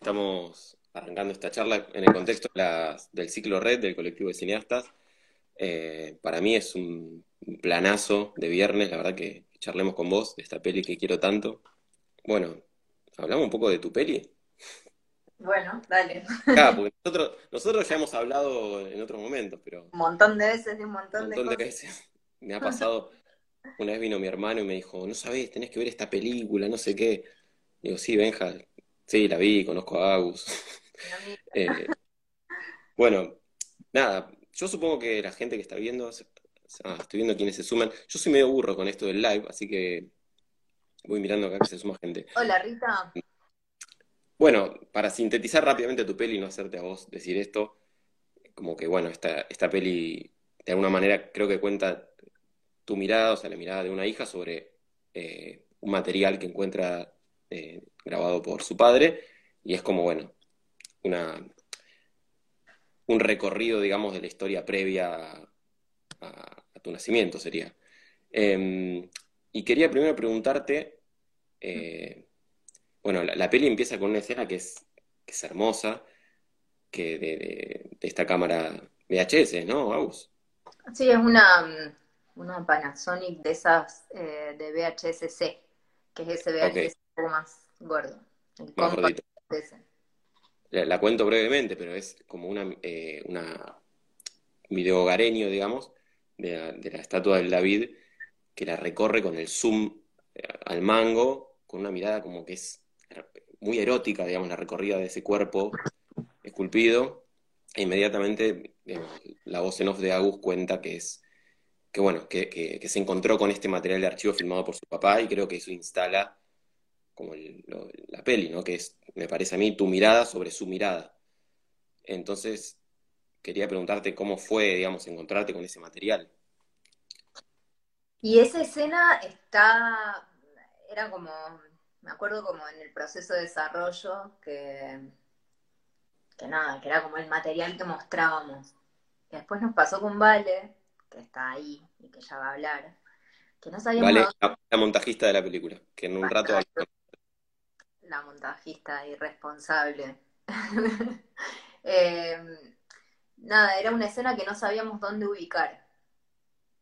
estamos arrancando esta charla en el contexto del ciclo Red del colectivo de cineastas. Eh, para mí es un planazo de viernes, la verdad que charlemos con vos de esta peli que quiero tanto. Bueno, hablamos un poco de tu peli. Bueno, dale. Claro, porque nosotros, nosotros ya hemos hablado en otros momentos, pero... Un montón de veces un montón, un montón de, veces. Me ha pasado, una vez vino mi hermano y me dijo, no sabés, tenés que ver esta película, no sé qué. Digo, sí, Benja, sí, la vi, conozco a Agus. Eh, bueno, nada, yo supongo que la gente que está viendo, ah, estoy viendo quienes se suman, yo soy medio burro con esto del live, así que voy mirando acá que se suma gente. Hola, Rita. Bueno, para sintetizar rápidamente tu peli y no hacerte a vos decir esto, como que bueno, esta, esta peli de alguna manera creo que cuenta tu mirada, o sea, la mirada de una hija sobre eh, un material que encuentra eh, grabado por su padre, y es como, bueno, una, un recorrido, digamos, de la historia previa a, tu nacimiento, sería. Em, y quería primero preguntarte, eh, bueno, la, peli empieza con una escena que es, que es hermosa, que de, esta cámara VHS, ¿no, Agus? Sí, es una, una Panasonic de esas eh, de VHS-C, que es ese VHS poco más gordo. más gordito. La, cuento brevemente, pero es como una, eh, una video hogareño, digamos, de la, de la estatua del David, que la recorre con el zoom eh, al mango, con una mirada como que es muy erótica, digamos, la recorrida de ese cuerpo esculpido, e inmediatamente la voz en off de Agus cuenta que es que bueno, que, que, se encontró con este material de archivo filmado por su papá y creo que eso instala como la peli, ¿no? Que es, me parece a mí, tu mirada sobre su mirada. Entonces, quería preguntarte cómo fue, digamos, encontrarte con ese material. Y esa escena está, era como me acuerdo como en el proceso de desarrollo que, que nada, que era como el material que mostrábamos. Y después nos pasó con Vale, que está ahí y que ya va a hablar, que no sabíamos... Vale, la, montajista de la película, que en un rato... La montajista irresponsable. Em, nada, era una escena que no sabíamos dónde ubicar.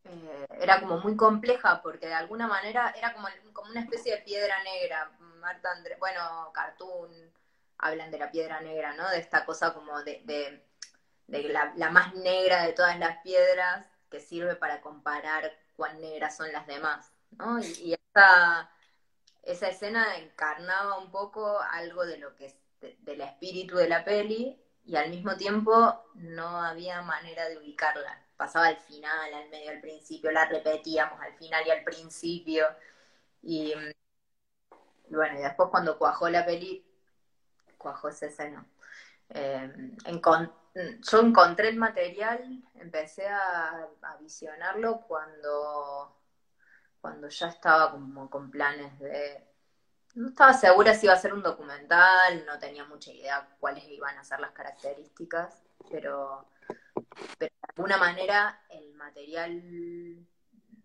Eh, era como muy compleja porque de alguna manera era como, como una especie de piedra negra. Marta Andrés, bueno, Cartoon, hablan de la piedra negra, ¿no? De esta cosa como de, la, más negra de todas las piedras que sirve para comparar cuán negras son las demás, ¿no? Y, esa, esa escena encarnaba un poco algo de lo que es del espíritu de la peli y al mismo tiempo no había manera de ubicarla pasaba al final, al medio, al principio, la repetíamos al final y al principio. Y, bueno, y después cuando cuajó la peli, cuajó esa escena. Eh, yo encontré el material, empecé a, visionarlo cuando, cuando ya estaba como con planes de... No estaba segura si iba a ser un documental, no tenía mucha idea cuáles iban a ser las características, pero pero de alguna manera el material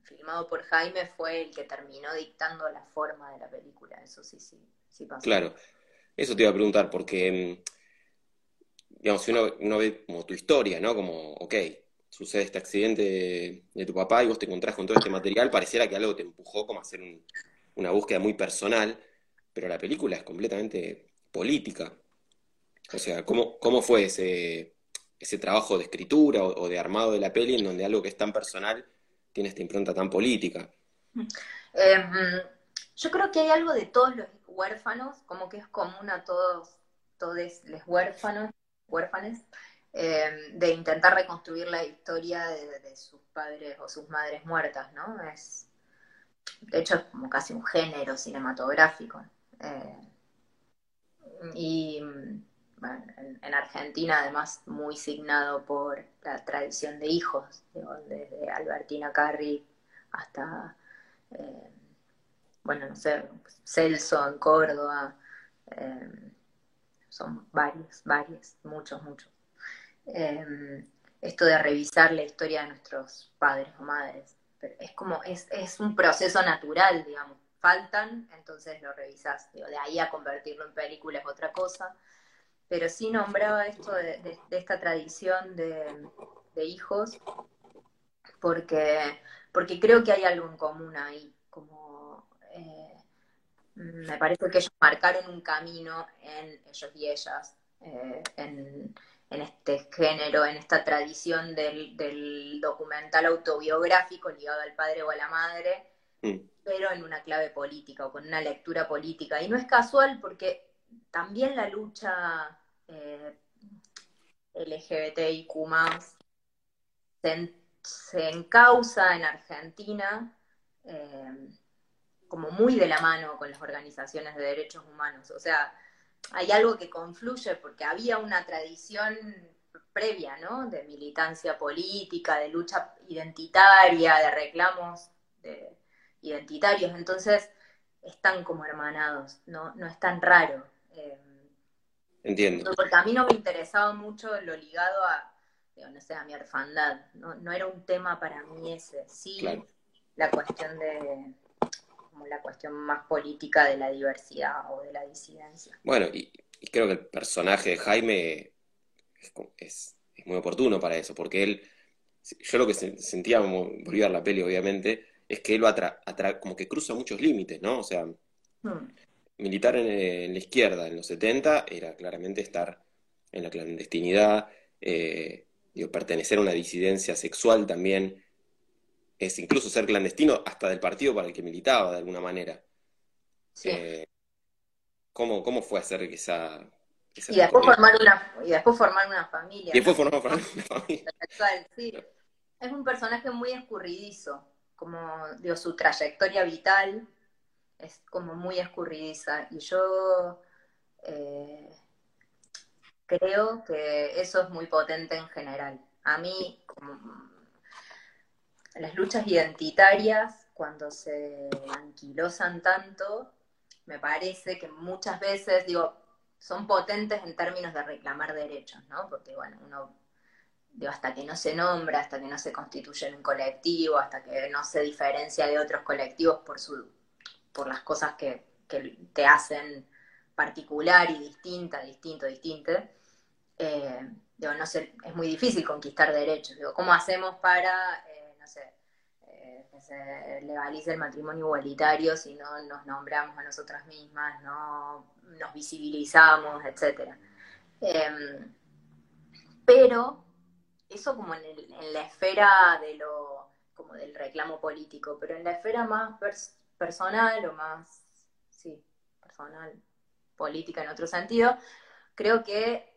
filmado por Jaime fue el que terminó dictando la forma de la película, eso sí, sí, sí pasó. Claro, eso te iba a preguntar, porque, mm, digamos, si uno, ve como tu historia, ¿no? Como, ok, sucede este accidente de, tu papá y vos te encontrás con todo este material, pareciera que algo te empujó como a hacer una búsqueda muy personal, pero la película es completamente política. O sea, ¿cómo, cómo fue ese, ese trabajo de escritura o, de armado de la peli en donde algo que es tan personal tiene esta impronta tan política. Em, yo creo que hay algo de todos los huérfanos, como que es común a todos, todos los huérfanos, huérfanes, em, de intentar reconstruir la historia de, sus padres o sus madres muertas, ¿no? Es, de hecho, es como casi un género cinematográfico. Eh, y en, Argentina además muy signado por la tradición de hijos, desde Albertina Carri hasta, eh, bueno, no sé, Celso en Córdoba, eh, son varios, varios, muchos, muchos. Eh, esto de revisar la historia de nuestros padres o madres, es como, es, es un proceso natural, digamos, faltan, entonces lo revisás, de ahí a convertirlo en película es otra cosa, pero sí nombraba esto de, esta tradición de, hijos, porque, porque creo que hay algo en común ahí, como eh, me parece que ellos marcaron un camino en ellos y ellas, eh, en, este género, en esta tradición del, documental autobiográfico ligado al padre o a la madre, mm. pero en una clave política o con una lectura política. Y no es casual porque también la lucha eh, LGBTIQ se, se encausa en Argentina eh, como muy de la mano con las organizaciones de derechos humanos. O sea, hay algo que confluye porque había una tradición previa, ¿no? De militancia política, de lucha identitaria, de reclamos identitarios. Entonces, están como hermanados, no, no es tan raro. Eh, Entiendo. Porque a mí no me interesaba mucho lo ligado a, no sé, a mi orfandad. No, no era un tema para mí ese. Sí, la cuestión de, como la cuestión más política de la diversidad o de la disidencia. Bueno, y, creo que el personaje de Jaime es, muy oportuno para eso, porque él, yo lo que sentía, como volví a ver la peli obviamente, es que él lo atra, como que cruza muchos límites, ¿no? O sea, hmm militar en, la izquierda en los 70 era claramente estar en la clandestinidad, eh, pertenecer a una disidencia sexual también, es incluso ser clandestino hasta del partido para el que militaba de alguna manera. Eh, ¿cómo, ¿cómo, fue hacer esa... y, después formar una, y después formar una familia. Y después formar una familia. sí. Es un personaje muy escurridizo, como digo, su trayectoria vital es como muy escurridiza. Y yo eh, creo que eso es muy potente en general. A mí, como las luchas identitarias, cuando se anquilosan tanto, me parece que muchas veces, digo, son potentes en términos de reclamar derechos, ¿no? Porque, bueno, uno, digo, hasta que no se nombra, hasta que no se constituye en un colectivo, hasta que no se diferencia de otros colectivos por su por las cosas que, te hacen particular y distinta, distinto, distinto, eh, no sé, es muy difícil conquistar derechos. Digo, ¿cómo hacemos para, no sé, eh, que se legalice el matrimonio igualitario si no nos nombramos a nosotras mismas, no nos visibilizamos, etcétera? Em, pero eso como en, la esfera de lo como del reclamo político, pero en la esfera más personal o más, sí, personal, política en otro sentido, creo que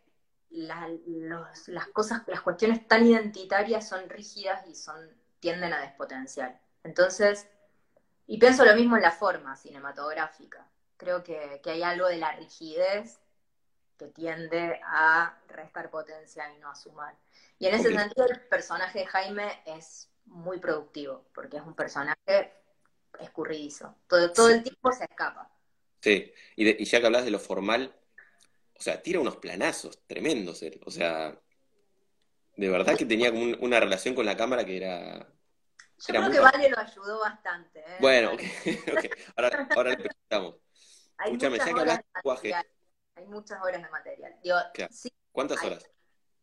las cosas, las cuestiones tan identitarias son rígidas y son, tienden a despotenciar. Entonces, y pienso lo mismo en la forma cinematográfica. Creo que, hay algo de la rigidez que tiende a restar potencia y no a sumar. Y en ese sentido, el personaje de Jaime es muy productivo, porque es un personaje escurridizo. Todo, todo el tiempo se escapa. Sí, y, ya que hablas de lo formal, o sea, tira unos planazos tremendos él. O sea, de verdad que tenía como una relación con la cámara que era. Yo creo que Vale lo ayudó bastante. ¿eh? Bueno, ok, Ahora, ahora le preguntamos. Escúchame, ya que hablas de lenguaje. Hay muchas horas de material. ¿Cuántas horas?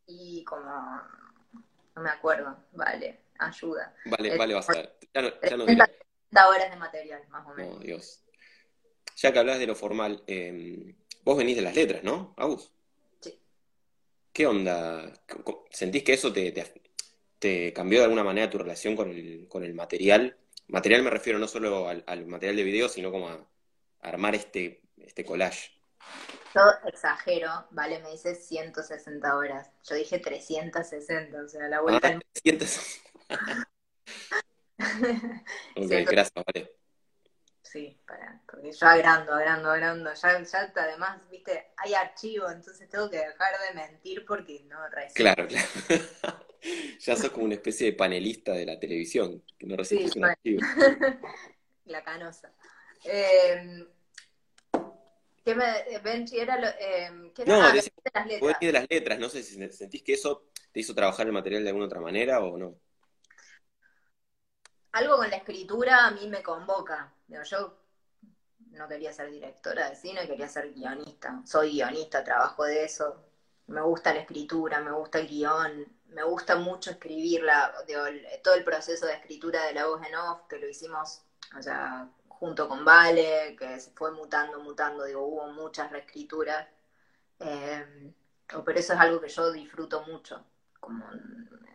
Y como. No me acuerdo. Vale, ayuda. Vale, vale, vas a ver. Ya no, ya no horas de material, más o menos. Oh, Dios. Ya que hablas de lo formal, em, vos venís de las letras, ¿no, Agus? ¿Qué onda? ¿Sentís que eso te, te, cambió de alguna manera tu relación con el, con el material? Material me refiero no solo al, material de video, sino como a, armar este, este collage. Yo exagero, vale, me dice 160 horas. Yo dije 360, o sea, la vuelta. Ah, 360. ok, gracias, vale. Sí, para, porque yo agrando, agrando, agrando. Ya, ya además, viste, hay archivo, entonces tengo que dejar de mentir porque no recibo. Claro, claro. ya sos como una especie de panelista de la televisión, que no recibes sí, un archivo. la canosa. Eh, ¿Qué me, Benji, era lo, eh, ¿qué era? No, de, las letras. de las letras, no sé si sentís que eso te hizo trabajar el material de alguna otra manera o no algo con la escritura a mí me convoca. Yo no quería ser directora de cine, quería ser guionista. Soy guionista, trabajo de eso. Me gusta la escritura, me gusta el guion, me gusta mucho escribirla, todo el proceso de escritura de la voz en off, que lo hicimos, o sea, junto con Vale, que se fue mutando, mutando, digo, hubo muchas reescrituras. Eh, pero eso es algo que yo disfruto mucho,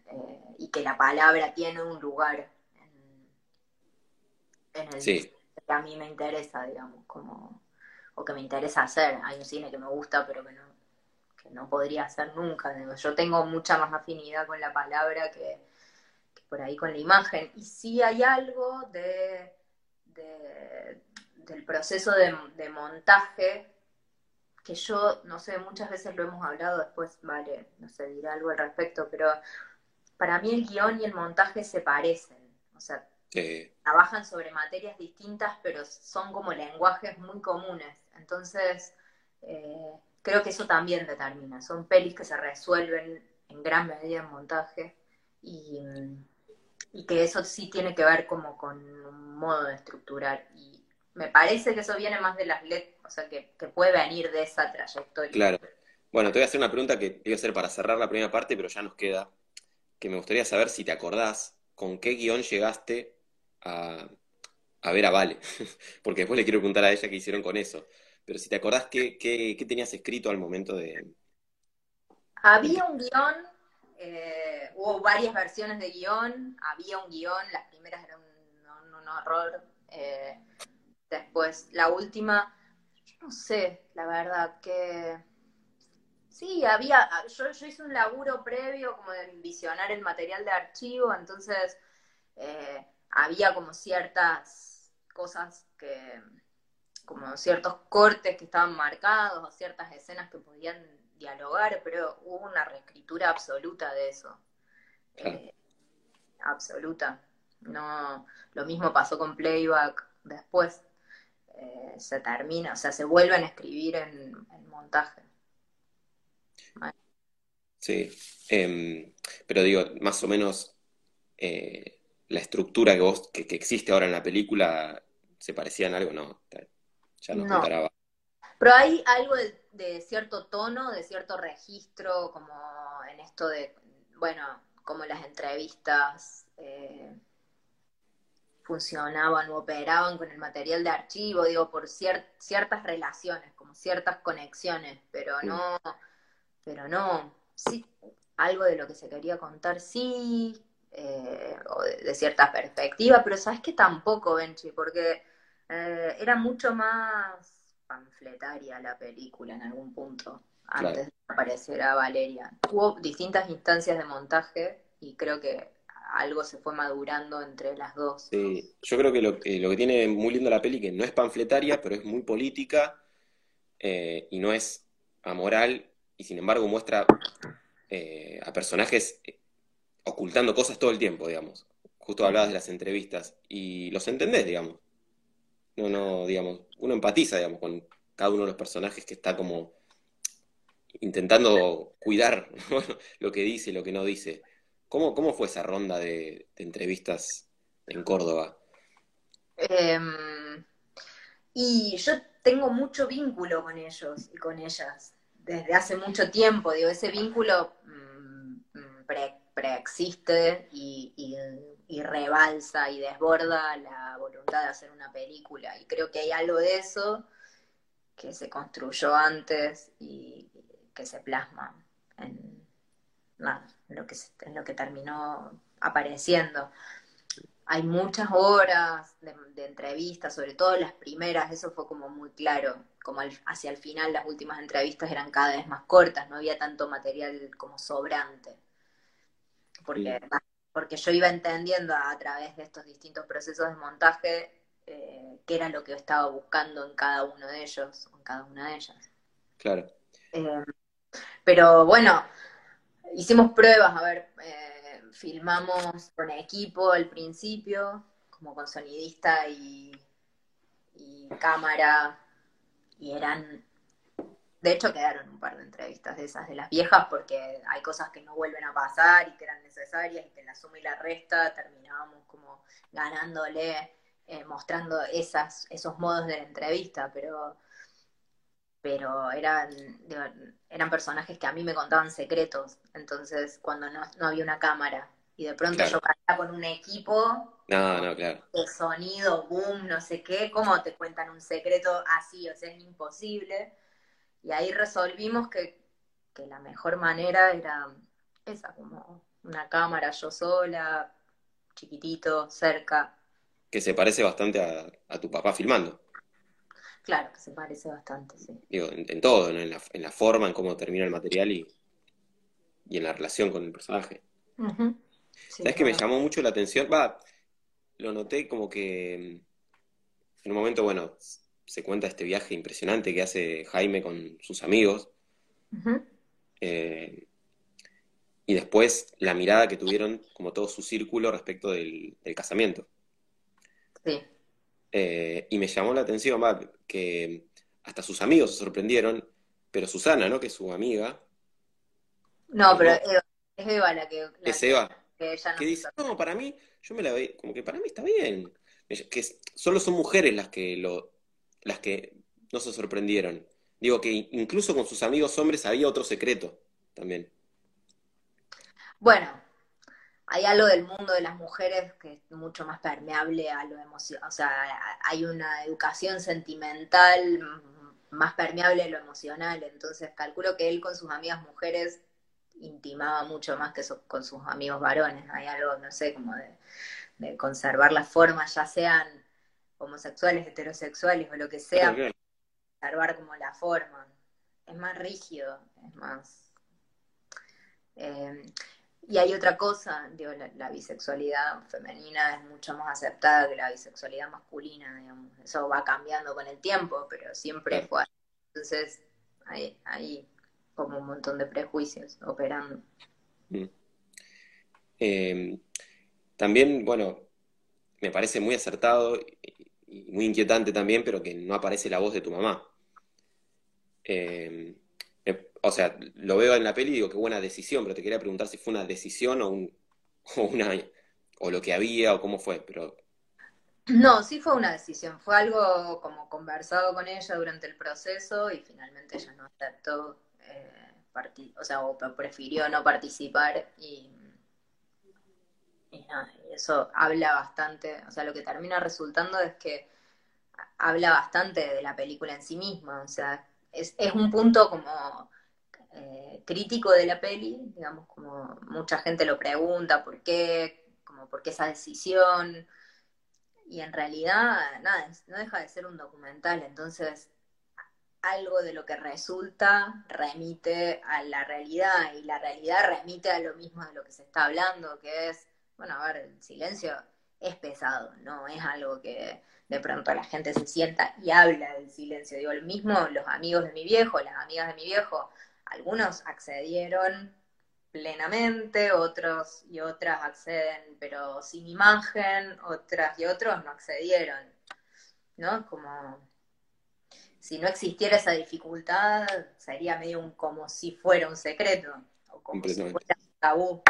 eh, y que la palabra tiene un lugar en, el que a mí me interesa, digamos, como, o que me interesa hacer. Hay un cine que me gusta, pero que no, que no podría hacer nunca. Yo tengo mucha más afinidad con la palabra que, por ahí con la imagen. Y sí hay algo de, del proceso de, de montaje que yo, no sé, muchas veces lo hemos hablado, después, vale, no sé, dirá algo al respecto, pero para mí el guion y el montaje se parecen, o sea, trabajan sobre materias distintas, pero son como lenguajes muy comunes, entonces eh, creo que eso también determina, son pelis que se resuelven en gran medida en montaje y, y que eso sí tiene que ver como con un modo de estructurar y me parece que eso viene más de las letras, o sea, que, puede venir de esa trayectoria. Claro. Bueno, te voy a hacer una pregunta que iba a ser para cerrar la primera parte, pero ya nos queda, que me gustaría saber si te acordás con qué guion llegaste a, ver a Vale, porque después le quiero preguntar a ella qué hicieron con eso, pero si te acordás qué, qué, tenías escrito al momento de... Había un guion, eh, hubo varias versiones de guion, había un guion, las primeras eran un, un, horror. Eh, Después, la última, yo no sé, la verdad, que sí, había, yo, yo hice un laburo previo como de visionar el material de archivo, entonces eh, había como ciertas cosas que, como ciertos cortes que estaban marcados o ciertas escenas que podían dialogar, pero hubo una reescritura absoluta de eso. Eh, absoluta. No, lo mismo pasó con Playback después. Eh, se termina, o sea, se vuelven a escribir en, montaje. Sí, em, pero digo, más o menos eh, la estructura que, vos, que, existe ahora en la película se parecía en algo, no, ya no, comparaba. Pero hay algo de, cierto tono, de cierto registro, como en esto de, bueno, como las entrevistas. Eh, funcionaban o operaban con el material de archivo, digo, por ciertas relaciones, como ciertas conexiones, pero no, pero no, sí, algo de lo que se quería contar, sí, eh, o de, cierta perspectiva, pero sabes que tampoco, Benchi, porque eh, era mucho más panfletaria la película en algún punto, antes de que apareciera Valeria. Hubo distintas instancias de montaje y creo que algo se fue madurando entre las dos. Sí, yo creo que lo, que tiene muy lindo la peli, que no es panfletaria, pero es muy política eh, y no es amoral, y sin embargo muestra eh, a personajes eh, ocultando cosas todo el tiempo, digamos. Justo hablabas de las entrevistas, y los entendés, digamos. No, no, digamos, uno empatiza, digamos, con cada uno de los personajes que está como intentando cuidar lo que dice, lo que no dice. ¿Cómo, cómo fue esa ronda de, entrevistas en Córdoba? Em, y yo tengo mucho vínculo con ellos y con ellas desde hace mucho tiempo. Digo, ese vínculo mm, mm, preexiste y, rebalsa y desborda la voluntad de hacer una película. Y creo que hay algo de eso que se construyó antes y que se plasma en lo que terminó apareciendo. Hay muchas horas de, entrevistas, sobre todo las primeras, eso fue como muy claro, como hacia el final las últimas entrevistas eran cada vez más cortas, no había tanto material como sobrante. Porque, porque yo iba entendiendo a, través de estos distintos procesos de montaje eh, qué era lo que estaba buscando en cada uno de ellos, en cada una de ellas. Claro. Eh, pero bueno, hicimos pruebas, a ver, eh, filmamos con equipo al principio, como con sonidista y, cámara, y eran, de hecho quedaron un par de entrevistas de esas de las viejas porque hay cosas que no vuelven a pasar y que eran necesarias y que en la suma y la resta terminábamos como ganándole eh, mostrando esas, esos modos de la entrevista, pero, pero eran, eran personajes que a mí me contaban secretos, entonces cuando no, había una cámara y de pronto yo caía con un equipo no, no, claro. de sonido, boom, no sé qué, ¿cómo te cuentan un secreto así? O sea, es imposible. Y ahí resolvimos que, que la mejor manera era esa, como una cámara yo sola, chiquitito, cerca. Que se parece bastante a, tu papá filmando. Claro, que se parece bastante, sí. Digo, en, todo, en, la, en, la, forma, en cómo termina el material y, y en la relación con el personaje. ¿Sabes que me llamó mucho la atención? Va, lo noté como que mm, en un momento, bueno, se cuenta este viaje impresionante que hace Jaime con sus amigos. eh, y después la mirada que tuvieron como todo su círculo respecto del, casamiento. Sí. Eh, y me llamó la atención que hasta sus amigos se sorprendieron, pero Susana, ¿no? Que es su amiga. No, pero es Eva la que... es Eva. Que, ella no dice, no, para mí, yo me la veo, como que para mí está bien. Que solo son mujeres las que lo, las que no se sorprendieron. Digo que incluso con sus amigos hombres había otro secreto también. Bueno, hay algo del mundo de las mujeres que es mucho más permeable a lo emocional, o sea, hay una educación sentimental más permeable a lo emocional, entonces calculo que él con sus amigas mujeres intimaba mucho más que con sus amigos varones, hay algo, no sé, como de, conservar las formas, ya sean homosexuales, heterosexuales o lo que sea, conservar como la forma, es más rígido, es más... Eh, y hay otra cosa, digo, la, bisexualidad femenina es mucho más aceptada que la bisexualidad masculina, digamos. Eso va cambiando con el tiempo, pero siempre fue así. Entonces, hay, hay como un montón de prejuicios operando. Mm. Em, también, bueno, me parece muy acertado y muy inquietante también, pero que no aparece la voz de tu mamá. Eh, o sea, lo veo en la peli y digo qué buena decisión, pero te quería preguntar si fue una decisión o, un, o una o lo que había o cómo fue, pero no, sí fue una decisión, fue algo como conversado con ella durante el proceso y finalmente ella no aceptó, eh, o sea, prefirió no participar y, eso habla bastante, o sea, lo que termina resultando es que habla bastante de la película en sí misma, o sea, es, es un punto como eh, crítico de la peli, digamos, como mucha gente lo pregunta, ¿por qué? Como, ¿por qué esa decisión? Y en realidad, nada, no deja de ser un documental, entonces algo de lo que resulta remite a la realidad y la realidad remite a lo mismo de lo que se está hablando, que es, bueno, a ver, el silencio es pesado, no es algo que de pronto la gente se sienta y habla del silencio. Digo, el mismo, los amigos de mi viejo, las amigas de mi viejo, algunos accedieron plenamente, otros y otras acceden pero sin imagen, otras y otros no accedieron, ¿no? Como si no existiera esa dificultad, sería medio un, como si fuera un secreto, o como si fuera un tabú.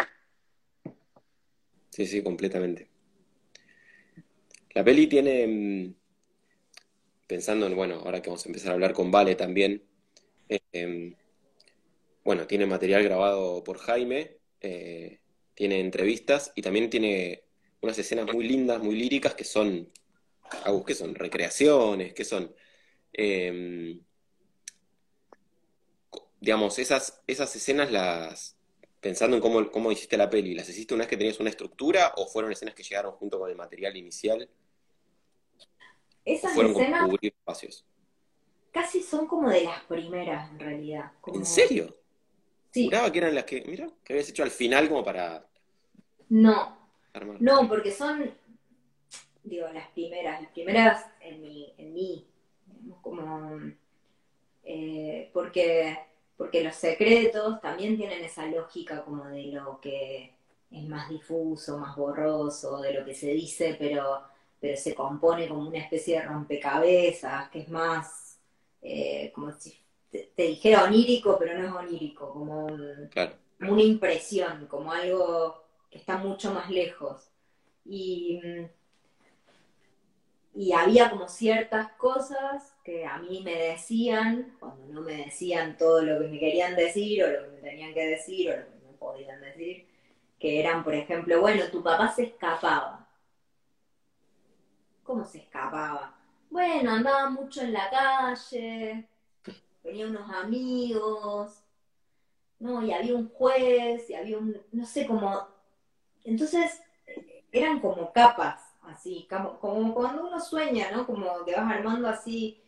Sí, sí, completamente. La peli tiene, mm, pensando en, bueno, ahora que vamos a empezar a hablar con Vale también, eh, bueno, tiene material grabado por Jaime, eh, tiene entrevistas y también tiene unas escenas muy lindas, muy líricas que son, ¿qué son? Recreaciones, que son... Em, digamos, esas, esas escenas las, pensando en cómo, cómo hiciste la peli, ¿las hiciste una vez que tenías una estructura o fueron escenas que llegaron junto con el material inicial? Esas fueron escenas cubrir espacios. Casi son como de las primeras, en realidad. ¿En serio? Sí. que eran las que, mira, que habías hecho al final como para... No, no, porque son, digo, las primeras, las primeras en mí, en mí como, eh, porque, porque los secretos también tienen esa lógica como de lo que es más difuso, más borroso, de lo que se dice, pero, pero se compone como una especie de rompecabezas, que es más eh, como si te, dijera onírico, pero no es onírico, como, una impresión, como algo que está mucho más lejos. Y, y había como ciertas cosas que a mí me decían, cuando no me decían todo lo que me querían decir o lo que me tenían que decir o lo que me podían decir, que eran, por ejemplo, bueno, tu papá se escapaba. ¿Cómo se escapaba? Bueno, andaba mucho en la calle, tenía unos amigos, ¿no? Y había un juez, y había un, no sé, como... Entonces, eran como capas, así, como, cuando uno sueña, ¿no? Como te vas armando así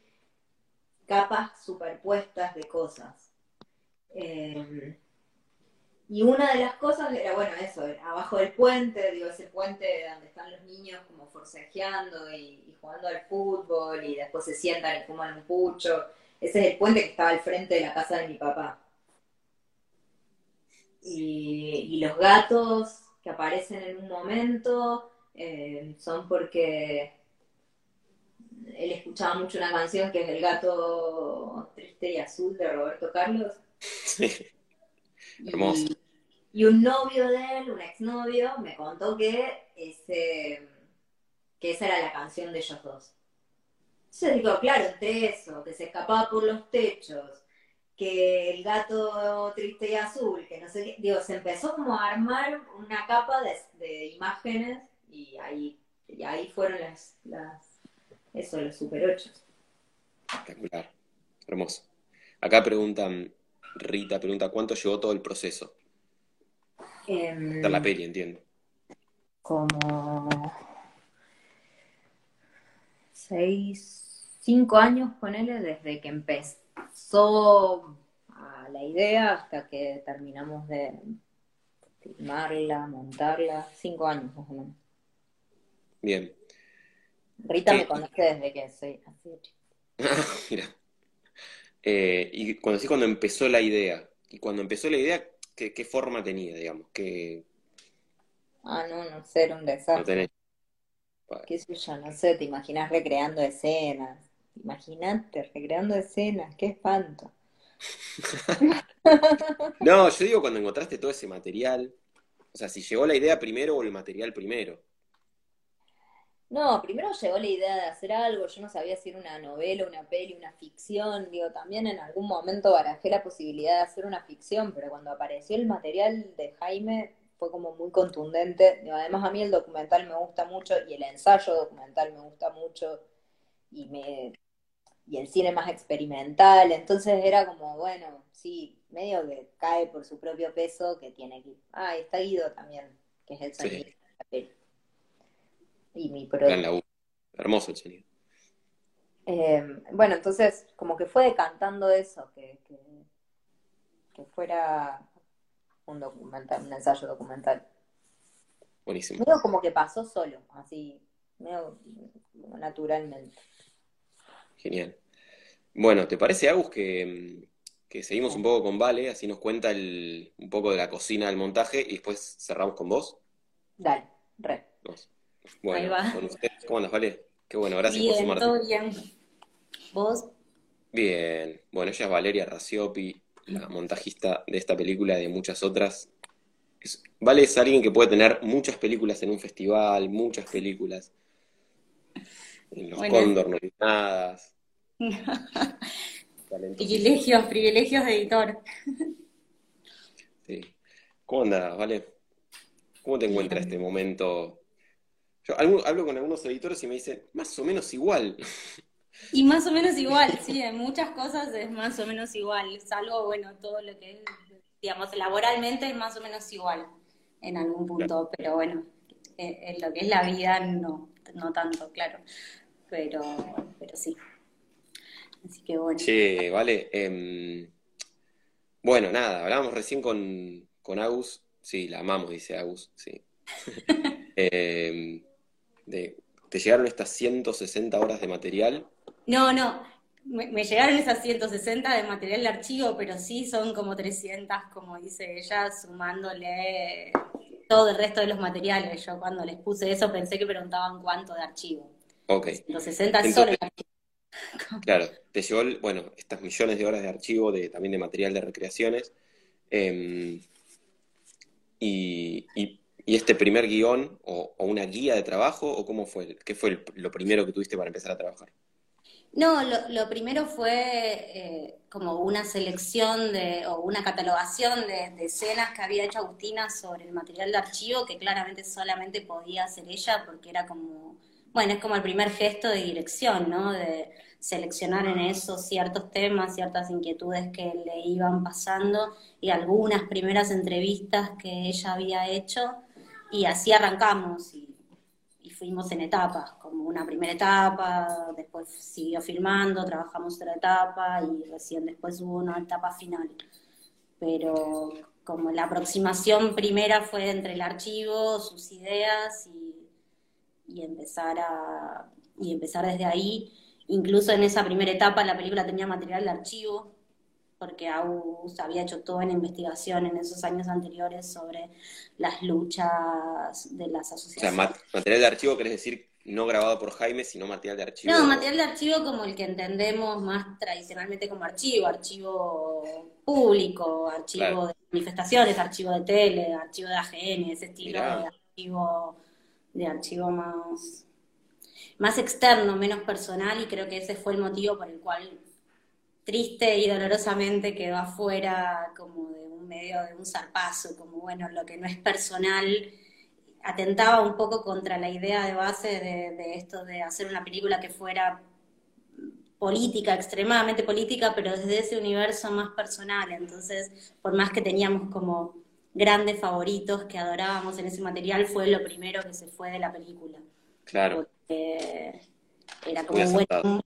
capas superpuestas de cosas. Eh, y una de las cosas era, bueno, eso, abajo del puente, digo, ese puente donde están los niños como forcejeando y, jugando al fútbol y después se sientan y fuman un pucho. Ese es el puente que estaba al frente de la casa de mi papá. Y, los gatos que aparecen en un momento eh, son porque él escuchaba mucho una canción que es El gato triste y azul de Roberto Carlos. Sí. Hermoso. Y un novio de él, un exnovio, me contó que, ese, que esa era la canción de ellos dos. Entonces digo, claro, entre eso, que se escapaba por los techos, que el gato triste y azul, que no sé qué, digo, se empezó como a armar una capa de, imágenes y ahí, y ahí fueron las, las, eso, los super ocho. Espectacular, hermoso. Acá preguntan, Rita pregunta, ¿cuánto llevó todo el proceso? Eh, la peli, entiendo. Como seis, cinco años, ponele, desde que empezó la idea hasta que terminamos de filmarla, montarla, cinco años más o menos. Bien. Rita me conoce desde que soy así Mira. Eh, y cuando sí, cuando empezó la idea, y cuando empezó la idea, ¿Qué, forma tenía, digamos? ¿Qué... Ah, no, no sé, era un desastre. ¿Qué sé yo? No sé, te imaginas recreando escenas. Imagínate, recreando escenas, qué espanto. no, yo digo cuando encontraste todo ese material. O sea, si llegó la idea primero o el material primero. No, primero llegó la idea de hacer algo, yo no sabía si era una novela, una peli, una ficción, digo, también en algún momento barajé la posibilidad de hacer una ficción, pero cuando apareció el material de Jaime fue como muy contundente, además a mí el documental me gusta mucho y el ensayo documental me gusta mucho y me y el cine más experimental, entonces era como, bueno, sí, medio que cae por su propio peso que tiene que... Ah, y está Guido también, que es el sonido de la peli y mi producto. Hermoso el sonido. Eh, bueno, entonces, como que fue decantando eso, que, que, fuera un documental, un ensayo documental. Buenísimo. Medio como que pasó solo, así, medio naturalmente. Genial. Bueno, ¿te parece, Agus, que, que seguimos un poco con Vale, así nos cuenta el, un poco de la cocina del montaje y después cerramos con vos? Dale, re. Bueno, con ustedes, ¿cómo andas, Vale? Qué bueno, gracias por sumarte. Todo bien. ¿Vos? Bien. Bueno, ella es Valeria Raciopi, la montajista de esta película y de muchas otras. vale es alguien que puede tener muchas películas en un festival, muchas películas. En los Cóndor nominadas. privilegios, privilegios de editor. Sí. ¿Cómo andas, Vale? ¿Cómo te encuentras este momento hablo, con algunos editores y me dicen, más o menos igual. Y más o menos igual, sí, en muchas cosas es más o menos igual, salvo, bueno, todo lo que es, digamos, laboralmente es más o menos igual en algún punto, pero bueno, eh, en lo que es la vida no, no tanto, claro, pero, pero sí. Así que bueno. Sí, vale. Em, bueno, nada, hablábamos recién con, con Agus, sí, la amamos, dice Agus, sí. eh, ¿Te llegaron estas 160 horas de material? No, no, me, llegaron esas 160 de material de archivo, pero sí son como 300, como dice ella, sumándole todo el resto de los materiales. Yo cuando les puse eso pensé que preguntaban cuánto de archivo. Ok. 160 es solo el archivo. Claro, te llegó, bueno, estas millones de horas de archivo, de, también de material de recreaciones. Em, y, ¿Y este primer guion o, una guía de trabajo o cómo fue? ¿Qué fue lo primero que tuviste para empezar a trabajar? No, lo, primero fue eh, como una selección de, o una catalogación de, escenas que había hecho Agustina sobre el material de archivo, que claramente solamente podía hacer ella, porque era como, bueno, es como el primer gesto de dirección, ¿no? De seleccionar en eso ciertos temas, ciertas inquietudes que le iban pasando y algunas primeras entrevistas que ella había hecho, y así arrancamos. Y fuimos en etapas, como una primera etapa, después siguió filmando, trabajamos otra etapa y recién después hubo una etapa final. Pero como la aproximación primera fue entre el archivo, sus ideas y, empezar a y empezar desde ahí. Incluso en esa primera etapa la película tenía material de archivo, porque AUS había hecho toda una investigación en esos años anteriores sobre las luchas de las asociaciones. O sea, material de archivo, querés decir no grabado por Jaime, sino material de archivo. No, material de archivo como el que entendemos más tradicionalmente como archivo, archivo público, archivo de manifestaciones, archivo de tele, archivo de AGN, ese estilo de archivo, de archivo más, más externo, menos personal, y creo que ese fue el motivo por el cual triste y dolorosamente quedó afuera como de un medio de un zarpazo, como bueno, lo que no es personal, atentaba un poco contra la idea de base de, esto de hacer una película que fuera política, extremadamente política, pero desde ese universo más personal. Entonces, por más que teníamos como grandes favoritos que adorábamos en ese material, fue lo primero que se fue de la película. Claro. era como bueno,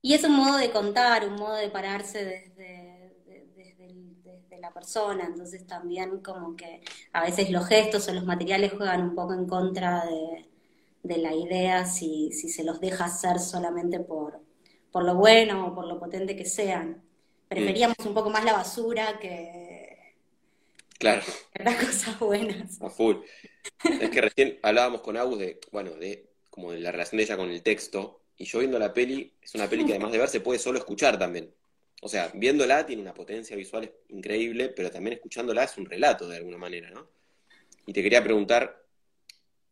y es un modo de contar, un modo de pararse desde, desde, la persona, entonces también como que a veces los gestos o los materiales juegan un poco en contra de, la idea si, si, se los deja hacer solamente por, por lo bueno o por lo potente que sean. Preferíamos un poco más la basura que, claro. las cosas buenas. A full. Es que recién hablábamos con Agus de, bueno, de como de la relación de ella con el texto, y yo viendo la peli, es una peli que además de ver se puede solo escuchar también. O sea, viéndola tiene una potencia visual increíble, pero también escuchándola es un relato de alguna manera, ¿no? Y te quería preguntar,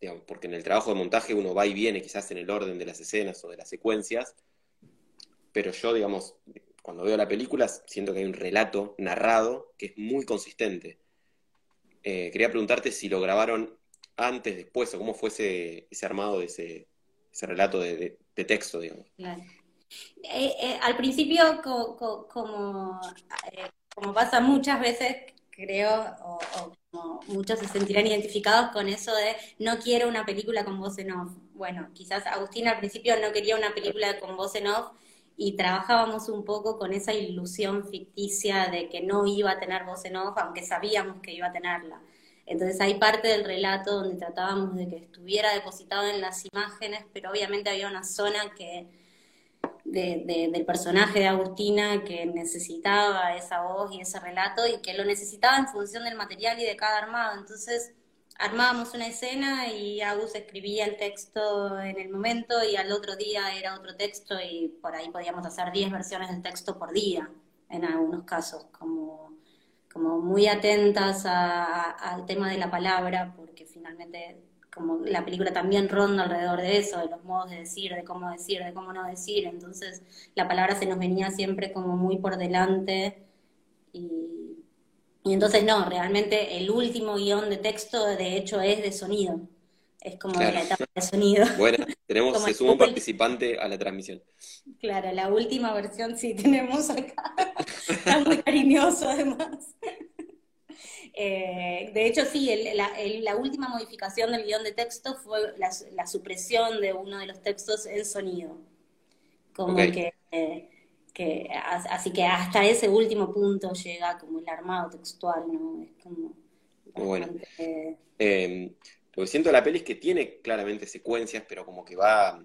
digamos, porque en el trabajo de montaje uno va y viene quizás en el orden de las escenas o de las secuencias, pero yo, digamos, cuando veo la película siento que hay un relato narrado que es muy consistente. Eh, quería preguntarte si lo grabaron antes, después, o cómo fue ese, armado de ese, relato de, de texto, digamos. Claro. Eh, eh, al principio, como, eh, como pasa muchas veces, creo, o, como muchos se sentirán identificados con eso de no quiero una película con voz en off. Bueno, quizás Agustín al principio no quería una película con voz en off y trabajábamos un poco con esa ilusión ficticia de que no iba a tener voz en off, aunque sabíamos que iba a tenerla. Entonces hay parte del relato donde tratábamos de que estuviera depositado en las imágenes, pero obviamente había una zona que del personaje de Agustina que necesitaba esa voz y ese relato y que lo necesitaba en función del material y de cada armado. Entonces armábamos una escena y Agus escribía el texto en el momento y al otro día era otro texto y por ahí podíamos hacer 10 versiones del texto por día en algunos casos, como como muy atentas al tema de la palabra, porque finalmente como la película también ronda alrededor de eso, de los modos de decir, de cómo decir, de cómo no decir, entonces la palabra se nos venía siempre como muy por delante y, y entonces no, realmente el último guion de texto de hecho es de sonido, es como la etapa de sonido. Bueno, tenemos, se suma un participante a la transmisión. Claro, la última versión sí tenemos acá. Está muy cariñoso además. Eh, de hecho, sí, la, última modificación del guion de texto fue la, supresión de uno de los textos en sonido. Como que, que, así que hasta ese último punto llega como el armado textual, ¿no? Es como... Muy bueno. Eh, lo que siento de la peli es que tiene claramente secuencias, pero como que va...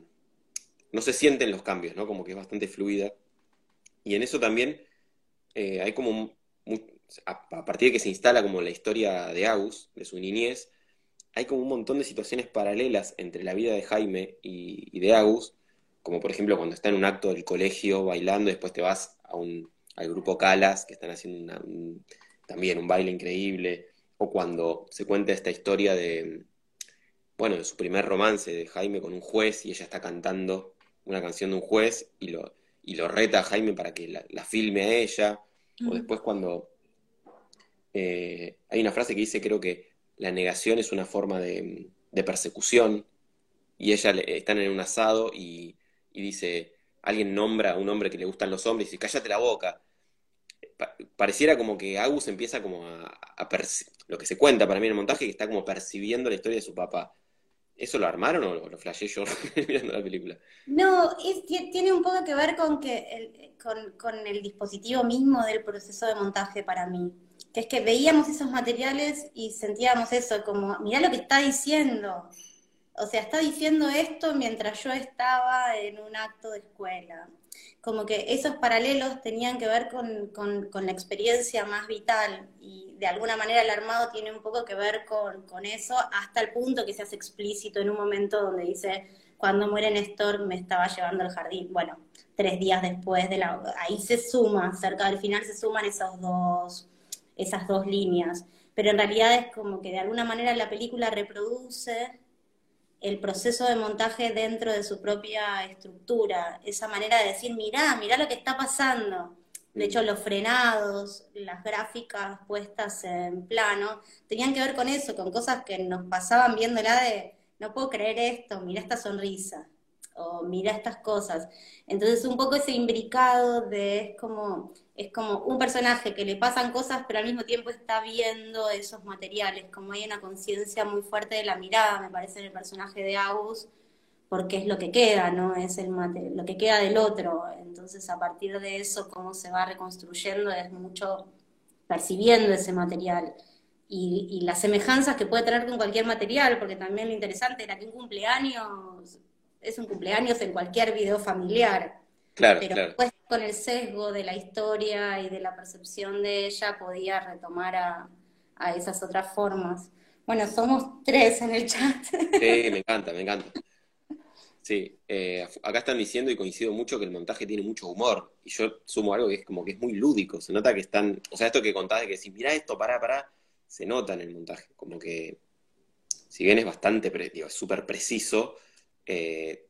No se sienten los cambios, ¿no? Como que es bastante fluida. Y en eso también eh, hay como a, partir de que se instala como la historia de Agus, de su niñez, hay como un montón de situaciones paralelas entre la vida de Jaime y, de Agus, como por ejemplo cuando está en un acto del colegio bailando, y después te vas a un, al grupo Calas, que están haciendo también un baile increíble, o cuando se cuenta esta historia de, bueno, de su primer romance de Jaime con un juez y ella está cantando una canción de un juez y lo, y lo reta a Jaime para que la, filme a ella, o después cuando eh, hay una frase que dice, creo que la negación es una forma de, persecución, y ella le, están en un asado y, dice, alguien nombra a un hombre que le gustan los hombres y dice, cállate la boca. pareciera como que Agus empieza como a, a lo que se cuenta para mí en el montaje, que está como percibiendo la historia de su papá. ¿Eso lo armaron o lo, flashé yo mirando la película? No, tiene un poco que ver con, que con, el dispositivo mismo del proceso de montaje para mí. Que es que veíamos esos materiales y sentíamos eso, como, mirá lo que está diciendo. O sea, está diciendo esto mientras yo estaba en un acto de escuela. Como que esos paralelos tenían que ver con, con la experiencia más vital de alguna manera el armado tiene un poco que ver con, eso, hasta el punto que se hace explícito en un momento donde dice, cuando muere Néstor me estaba llevando al jardín. Bueno, tres días después de la... Ahí se suma, cerca del final se suman esos dos, esas dos líneas. Pero en realidad es como que de alguna manera la película reproduce el proceso de montaje dentro de su propia estructura, esa manera de decir, mirá, mirá lo que está pasando. De hecho, los frenados, las gráficas puestas en plano, tenían que ver con eso, con cosas que nos pasaban viéndola de, no puedo creer esto, mira esta sonrisa, o mira estas cosas. Entonces, un poco ese imbricado de, es como, es como un personaje que le pasan cosas, pero al mismo tiempo está viendo esos materiales, como hay una conciencia muy fuerte de la mirada, me parece, en el personaje de Agus, porque es lo que queda, ¿no? Es el lo que queda del otro. Entonces, a partir de eso, cómo se va reconstruyendo es mucho percibiendo ese material y, las semejanzas que puede tener con cualquier material, porque también lo interesante era que un cumpleaños es un cumpleaños en cualquier video familiar. Claro, pero después con el sesgo de la historia y de la percepción de ella podía retomar a, a esas otras formas. Bueno, somos tres en el chat. Sí, me encanta, me encanta. Sí, eh, acá están diciendo y coincido mucho que el montaje tiene mucho humor. Y yo sumo algo que es como que es muy lúdico. Se nota que están. O sea, esto que contás de que si mirá esto, pará, pará, se nota en el montaje. Como que, si bien es bastante, digo, es súper preciso, eh,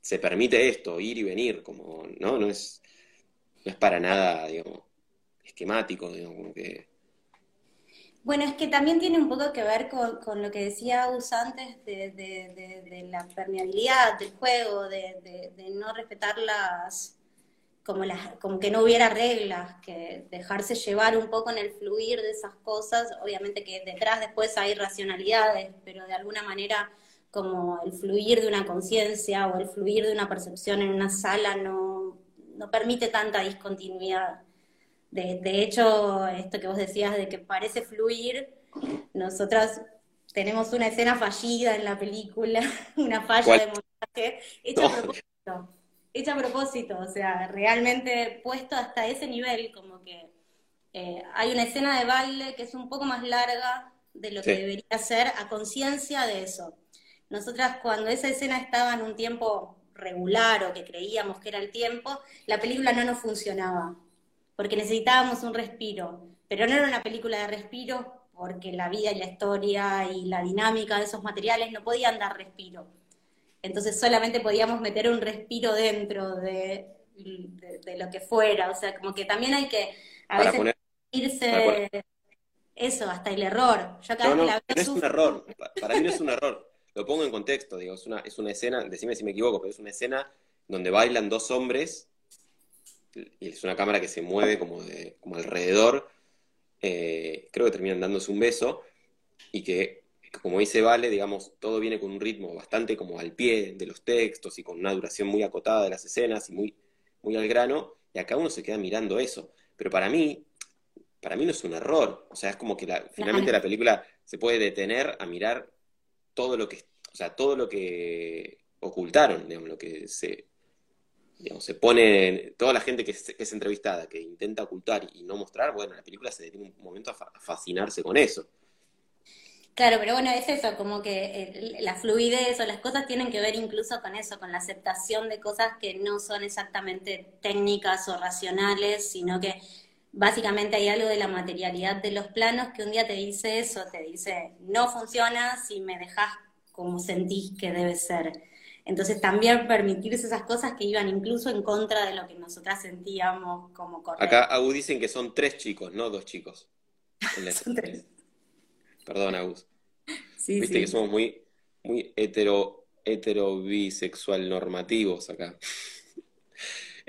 se permite esto, ir y venir. Como, ¿no? No es, no es para nada, digamos, esquemático, digamos, como que bueno, es que también tiene un poco que ver con, lo que decía Us antes de, la permeabilidad del juego, de, no respetar las como, las, como que no hubiera reglas, que dejarse llevar un poco en el fluir de esas cosas, obviamente que detrás después hay racionalidades, pero de alguna manera como el fluir de una conciencia o el fluir de una percepción en una sala no, no permite tanta discontinuidad. De, hecho, esto que vos decías de que parece fluir, nosotras tenemos una escena fallida en la película, una falla de montaje, hecha a propósito, hecha a propósito, o sea, realmente puesto hasta ese nivel, como que eh, hay una escena de baile que es un poco más larga de lo que debería ser a conciencia de eso. Nosotras cuando esa escena estaba en un tiempo regular o que creíamos que era el tiempo, la película no nos funcionaba porque necesitábamos un respiro, pero no era una película de respiro porque la vida y la historia y la dinámica de esos materiales no podían dar respiro. Entonces solamente podíamos meter un respiro dentro de, lo que fuera, o sea, como que también hay que a veces irse eso, hasta el error. Yo no, no, no es un error, para mí no es un error. Lo pongo en contexto, digo, es una, es una escena, decime si me equivoco, pero es una escena donde bailan dos hombres es una cámara que se mueve como, de, como alrededor, eh, creo que terminan dándose un beso, y que, como dice Vale, digamos, todo viene con un ritmo bastante como al pie de los textos y con una duración muy acotada de las escenas y muy, muy al grano, y acá uno se queda mirando eso. Pero para mí, para mí no es un error, o sea, es como que finalmente la película se puede detener a mirar todo lo que, o sea, todo lo que ocultaron, digamos, lo que se, digamos, se pone, toda la gente que es, entrevistada, que intenta ocultar y no mostrar, bueno, la película se detiene un momento a, fascinarse con eso. Claro, pero bueno, es eso, como que la fluidez o las cosas tienen que ver incluso con eso, con la aceptación de cosas que no son exactamente técnicas o racionales, sino que básicamente hay algo de la materialidad de los planos que un día te dice eso, te dice, no funciona si me dejas como sentís que debe ser. Entonces también permitirse esas cosas que iban incluso en contra de lo que nosotras sentíamos como correcto. Acá Agus dicen que son tres chicos, no dos chicos. son tres. Perdón, Agus. Viste que somos muy, muy hetero, hetero bisexual normativos acá.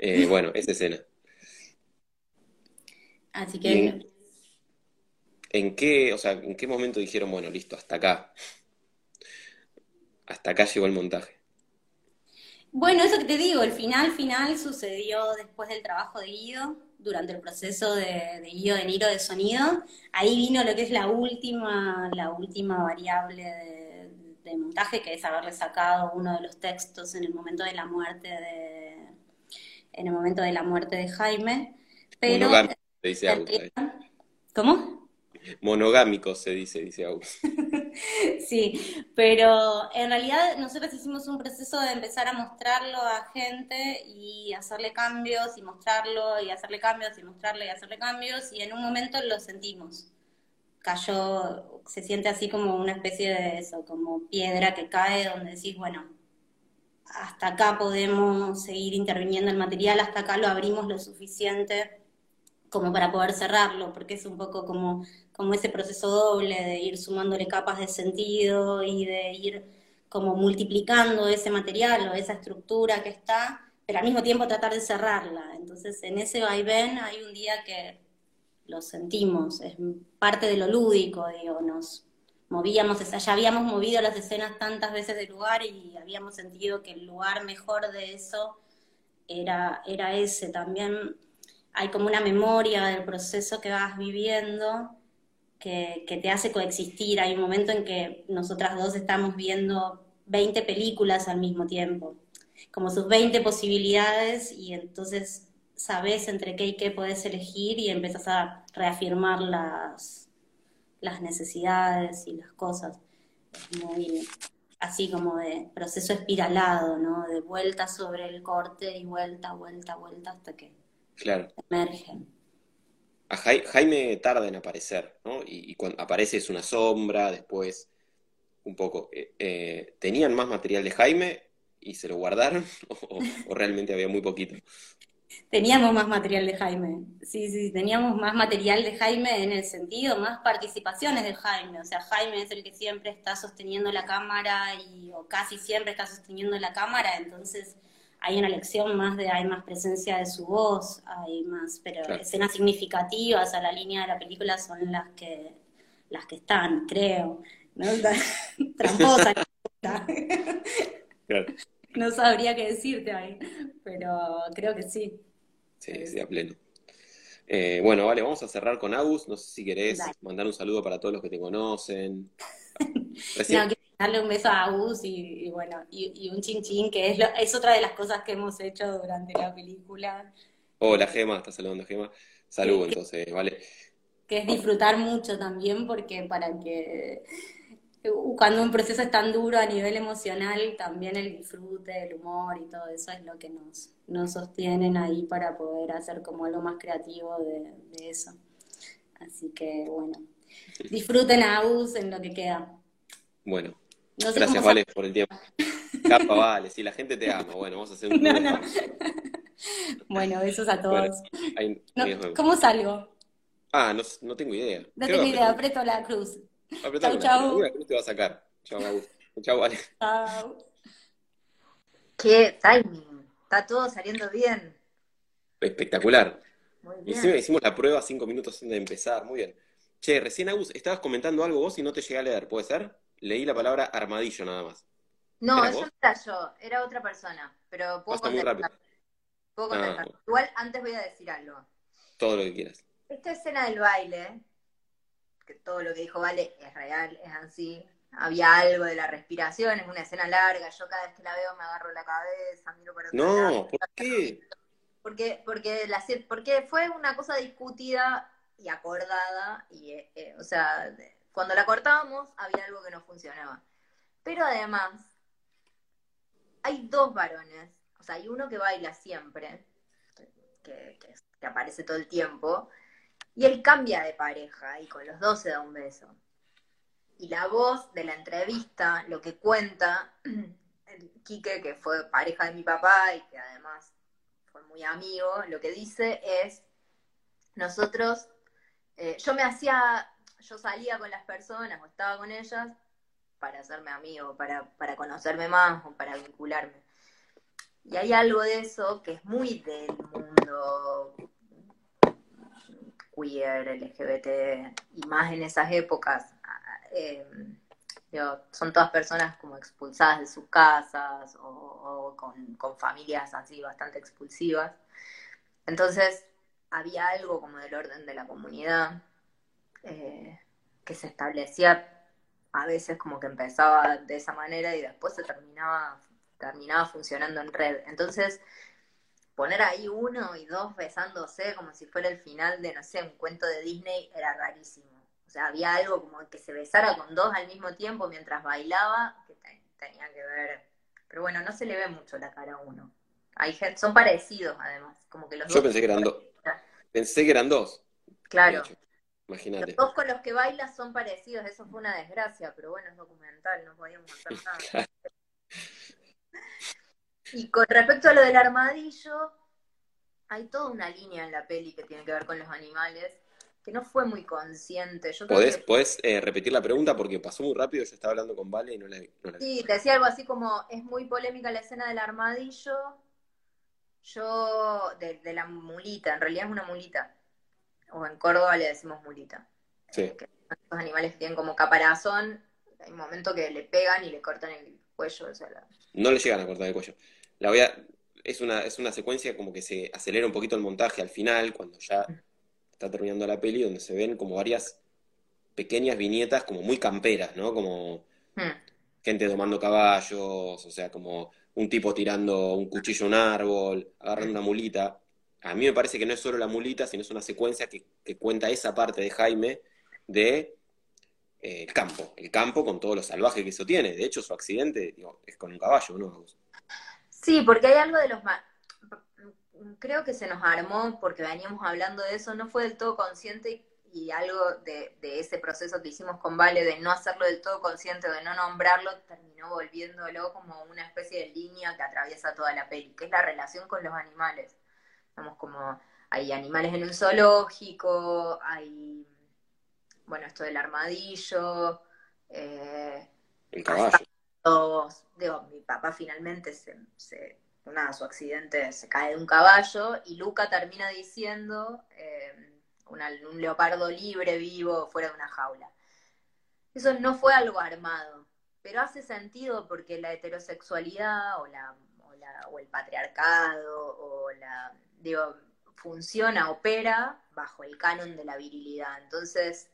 Eh, bueno, esa escena. Así que. ¿En qué, o sea, en qué momento dijeron, bueno, listo, hasta acá? Hasta acá llegó el montaje. Bueno, eso que te digo, el final final sucedió después del trabajo de Guido, durante el proceso de, de Guido de Niro de sonido. Ahí vino lo que es la última, la última variable de, de montaje, que es haberle sacado uno de los textos en el momento de la muerte de, en el momento de la muerte de Jaime. Pero se dice ¿Cómo? Monogámico se dice, dice Agus. sí, pero en realidad nosotros hicimos un proceso de empezar a mostrarlo a gente y hacerle cambios y mostrarlo y hacerle cambios y mostrarle y hacerle cambios y en un momento lo sentimos. Cayó, se siente así como una especie de eso, como piedra que cae donde decís, bueno, hasta acá podemos seguir interviniendo el material, hasta acá lo abrimos lo suficiente como para poder cerrarlo, porque es un poco como, como ese proceso doble de ir sumándole capas de sentido y de ir como multiplicando ese material o esa estructura que está, pero al mismo tiempo tratar de cerrarla. Entonces, en ese vaivén hay un día que lo sentimos, es parte de lo lúdico, digo, nos movíamos, ya habíamos movido las escenas tantas veces del lugar y habíamos sentido que el lugar mejor de eso era, era ese también hay como una memoria del proceso que vas viviendo que, te hace coexistir. Hay un momento en que nosotras dos estamos viendo 20 películas al mismo tiempo, como sus 20 posibilidades y entonces sabes entre qué y qué puedes elegir y empiezas a reafirmar las, las necesidades y las cosas. Es muy así como de proceso espiralado, ¿no? De vuelta sobre el corte y vuelta, vuelta, vuelta hasta que Claro. Emergen. Jaime tarda en aparecer, ¿no? Y, cuando aparece es una sombra, después un poco. Eh, eh, ¿Tenían más material de Jaime y se lo guardaron? ¿O, realmente había muy poquito? Teníamos más material de Jaime, sí, sí, teníamos más material de Jaime en el sentido, más participaciones de Jaime, o sea, Jaime es el que siempre está sosteniendo la cámara y, o casi siempre está sosteniendo la cámara, entonces hay una lección más de, hay más presencia de su voz, hay más, pero escenas significativas a la línea de la película son las que, las que están, creo. ¿no? Tramposa. No sabría qué decirte ahí, pero creo que sí. Sí, sí, a pleno. Eh, bueno, vale, vamos a cerrar con Agus. No sé si querés mandar un saludo para todos los que te conocen. darle un beso a Agus y, bueno, y, un chin chin, que es, es otra de las cosas que hemos hecho durante la película. Hola Gema, está saludando Gema. Salud, entonces, vale. Que es disfrutar mucho también, porque para que cuando un proceso es tan duro a nivel emocional, también el disfrute, el humor y todo eso es lo que nos, nos sostienen ahí para poder hacer como algo más creativo de, de eso. Así que bueno, disfruten a Agus en lo que queda. Bueno, Gracias, Vale, por el tiempo. Capa, Vale, si la gente te ama. Bueno, vamos a hacer un... No, Bueno, besos a todos. ¿Cómo salgo? Ah, no, no tengo idea. No tengo idea, aprieto la cruz. chau, chau. La cruz te va a sacar. Chau, Chau, Vale. Chau. Qué timing. Está todo saliendo bien. Espectacular. Muy bien. Hicimos, la prueba cinco minutos antes de empezar. Muy bien. Che, recién Agus, estabas comentando algo vos y no te llegué a leer, ¿puede ser? Leí la palabra armadillo nada más. No, eso no era yo, era otra persona, pero puedo contestar. Puedo ah, Igual antes voy a decir algo. Todo lo que quieras. Esta escena del baile, que todo lo que dijo Vale es real, es así. Había algo de la respiración, es una escena larga, yo cada vez que la veo me agarro la cabeza, miro para No, ¿por qué? Porque, porque, la, porque fue una cosa discutida y acordada, y, eh, eh, o sea, cuando la cortábamos había algo que no funcionaba. Pero además, hay dos varones, o sea, hay uno que baila siempre, que, aparece todo el tiempo, Y él cambia de pareja y con los dos se da un beso. Y la voz de la entrevista, lo que cuenta, Quique, que fue pareja de mi papá y que además fue muy amigo, lo que dice es, nosotros, eh, yo me hacía, yo salía con las personas o estaba con ellas para hacerme amigo, para, para conocerme más o para vincularme. Y hay algo de eso que es muy del mundo queer, LGBT, y más en esas épocas. Eh, son todas personas como expulsadas de sus casas o, con, familias así bastante expulsivas. Entonces había algo como del orden de la comunidad eh, que se establecía a veces como que empezaba de esa manera y después se terminaba, terminaba funcionando en red. Entonces, poner ahí uno y dos besándose como si fuera el final de, no sé, un cuento de Disney era rarísimo. O sea, había algo como que se besara con dos al mismo tiempo mientras bailaba, que tenía que ver. Pero bueno, no se le ve mucho la cara a uno. Hay son parecidos además, como que los Yo pensé que eran dos. Pensé que eran dos. Claro. Imagínate. Los dos con los que bailas son parecidos, eso fue una desgracia, pero bueno, es documental, no podíamos hacer nada. y con respecto a lo del armadillo, hay toda una línea en la peli que tiene que ver con los animales, que no fue muy consciente. Yo ¿Podés, eh, repetir la pregunta? Porque pasó muy rápido, yo estaba hablando con Vale y no la, vi. Sí, te decía algo así como, es muy polémica la escena del armadillo, yo, de, de la mulita, en realidad es una mulita o en Córdoba le decimos mulita. Sí. Eh, estos animales tienen como caparazón, hay un momento que le pegan y le cortan el cuello. No le llegan a cortar el cuello. La voy a... es, una, es una secuencia como que se acelera un poquito el montaje al final, cuando ya está terminando la peli, donde se ven como varias pequeñas viñetas como muy camperas, ¿no? Como hmm. gente domando caballos, o sea, como un tipo tirando un cuchillo a un árbol, agarrando una mulita a mí me parece que no es solo la mulita, sino es una secuencia que, cuenta esa parte de Jaime de eh, el campo, el campo con todo lo salvaje que eso tiene. De hecho, su accidente es con un caballo, ¿no? Sí, porque hay algo de los... Creo que se nos armó porque veníamos hablando de eso, no fue del todo consciente y algo de, de, ese proceso que hicimos con Vale de no hacerlo del todo consciente, de no nombrarlo, terminó volviéndolo como una especie de línea que atraviesa toda la peli, que es la relación con los animales. Estamos como, hay animales en un zoológico, hay, bueno, esto del armadillo, eh, el caballo. digo, mi papá finalmente se, se nada, su accidente se cae de un caballo y Luca termina diciendo eh, un leopardo libre, vivo, fuera de una jaula. Eso no fue algo armado, pero hace sentido porque la heterosexualidad o, la, o, la, o el patriarcado o la digo, funciona, opera bajo el canon de la virilidad. Entonces,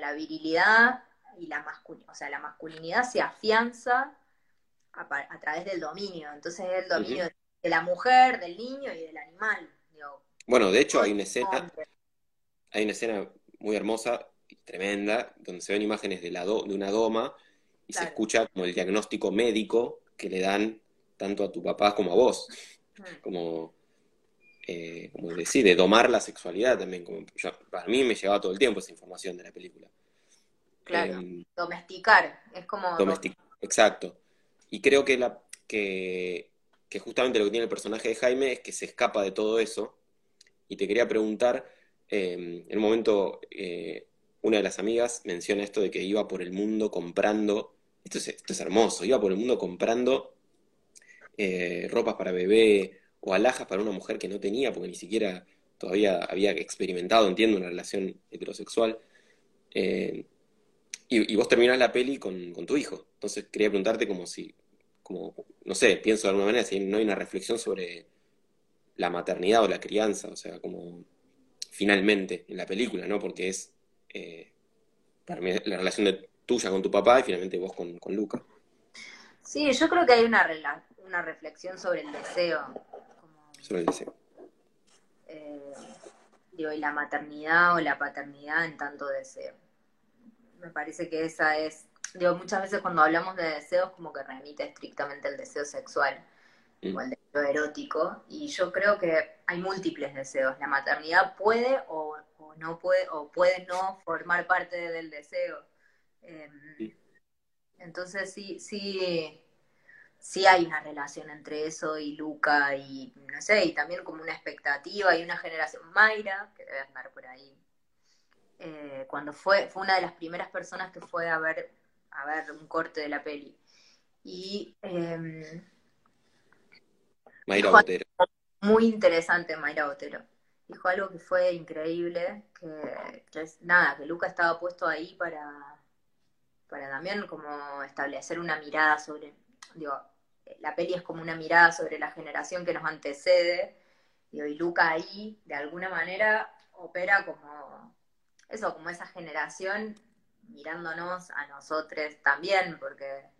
la virilidad y la masculinidad, o sea, la masculinidad se afianza a, través del dominio. Entonces es el dominio de la mujer, del niño y del animal. bueno, de hecho hay una escena, hay una escena muy hermosa y tremenda, donde se ven imágenes de, la de una doma y se escucha como el diagnóstico médico que le dan tanto a tu papá como a vos. Mm. Como eh, como decir, de domar la sexualidad también. Como para mí me llevaba todo el tiempo esa información de la película. Claro, em, domesticar, es como... Domesticar, exacto. Y creo que, la, que, justamente lo que tiene el personaje de Jaime es que se escapa de todo eso. Y te quería preguntar, em, en un momento eh, una de las amigas menciona esto de que iba por el mundo comprando, esto es, esto es hermoso, iba por el mundo comprando eh, ropas para bebé, o alhajas para una mujer que no tenía, porque ni siquiera todavía había experimentado, entiendo, una relación heterosexual. Eh, y, vos terminás la peli con, tu hijo. Entonces quería preguntarte como si, como, no sé, pienso de alguna manera, si no hay una reflexión sobre la maternidad o la crianza, o sea, como finalmente en la película, ¿no? Porque es eh, la relación de tuya con tu papá y finalmente vos con, con Luca. Sí, yo creo que hay una, una reflexión sobre el deseo eh, digo, y la maternidad o la paternidad en tanto deseo. Me parece que esa es, digo, muchas veces cuando hablamos de deseos como que remite estrictamente el deseo sexual mm. o el deseo erótico, y yo creo que hay múltiples deseos. La maternidad puede o, no puede, o puede no formar parte del deseo. Em, entonces sí, sí, sí hay una relación entre eso y Luca y no sé, y también como una expectativa y una generación. Mayra, que debe andar por ahí, eh, cuando fue, fue una de las primeras personas que fue a ver, a ver un corte de la peli. Y eh, Mayra Botero. Muy interesante Mayra Botero. Dijo algo que fue increíble, que, que es nada, que Luca estaba puesto ahí para, para también como establecer una mirada sobre, digo, la peli es como una mirada sobre la generación que nos antecede, digo, y Luca ahí, de alguna manera, opera como eso, como esa generación mirándonos a nosotros también, porque,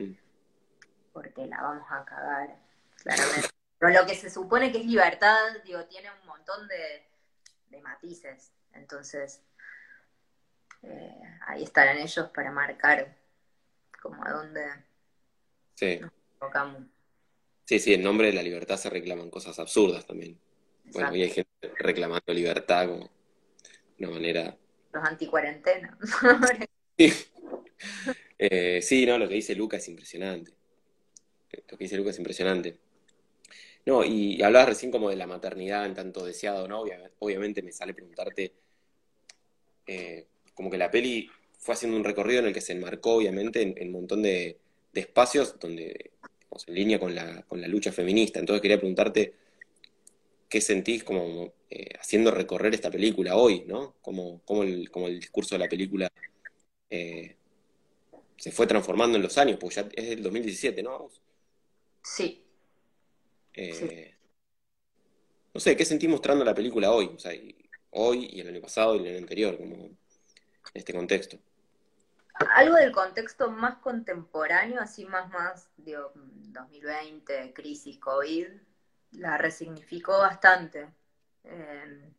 porque la vamos a cagar, claramente. Pero lo que se supone que es libertad, digo, tiene un montón de, matices. Entonces, eh, ahí estarán ellos para marcar como a dónde sí. nos enfocamos. Sí, sí, en nombre de la libertad se reclaman cosas absurdas también. Bueno, y hay gente reclamando libertad como una manera los anticuarentena. eh, sí, no, lo que dice Luca es impresionante. Lo que dice Luca es impresionante. No, y hablabas recién como de la maternidad en tanto deseado, ¿no? Obviamente me sale preguntarte, eh, como que la peli fue haciendo un recorrido en el que se enmarcó, obviamente, en, un montón de, espacios donde, en línea con la, con la lucha feminista. Entonces quería preguntarte, ¿qué sentís como eh, haciendo recorrer esta película hoy, ¿no? Como, el, como el discurso de la película eh, se fue transformando en los años, porque ya es del 2017, ¿no? Sí. Eh, no sé, ¿qué sentís mostrando la película hoy? O sea, hoy y el año pasado y el año anterior, como en este contexto. Algo del contexto más contemporáneo, así más, más, digo, 2020, crisis, COVID, la resignificó bastante. Em,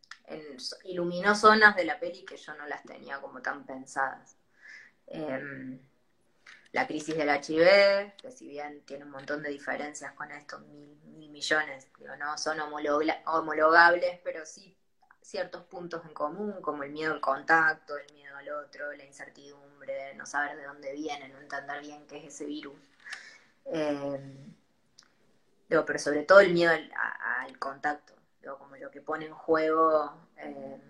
iluminó zonas de la peli que yo no las tenía como tan pensadas. Em, la crisis del HIV, que si bien tiene un montón de diferencias con estos mil, millones, no son homologables, pero sí ciertos puntos en común, como el miedo al contacto, el miedo al otro, la incertidumbre, no saber de dónde viene, no entender bien qué es ese virus. Em, pero sobre todo el miedo al contacto como lo que pone en juego eh,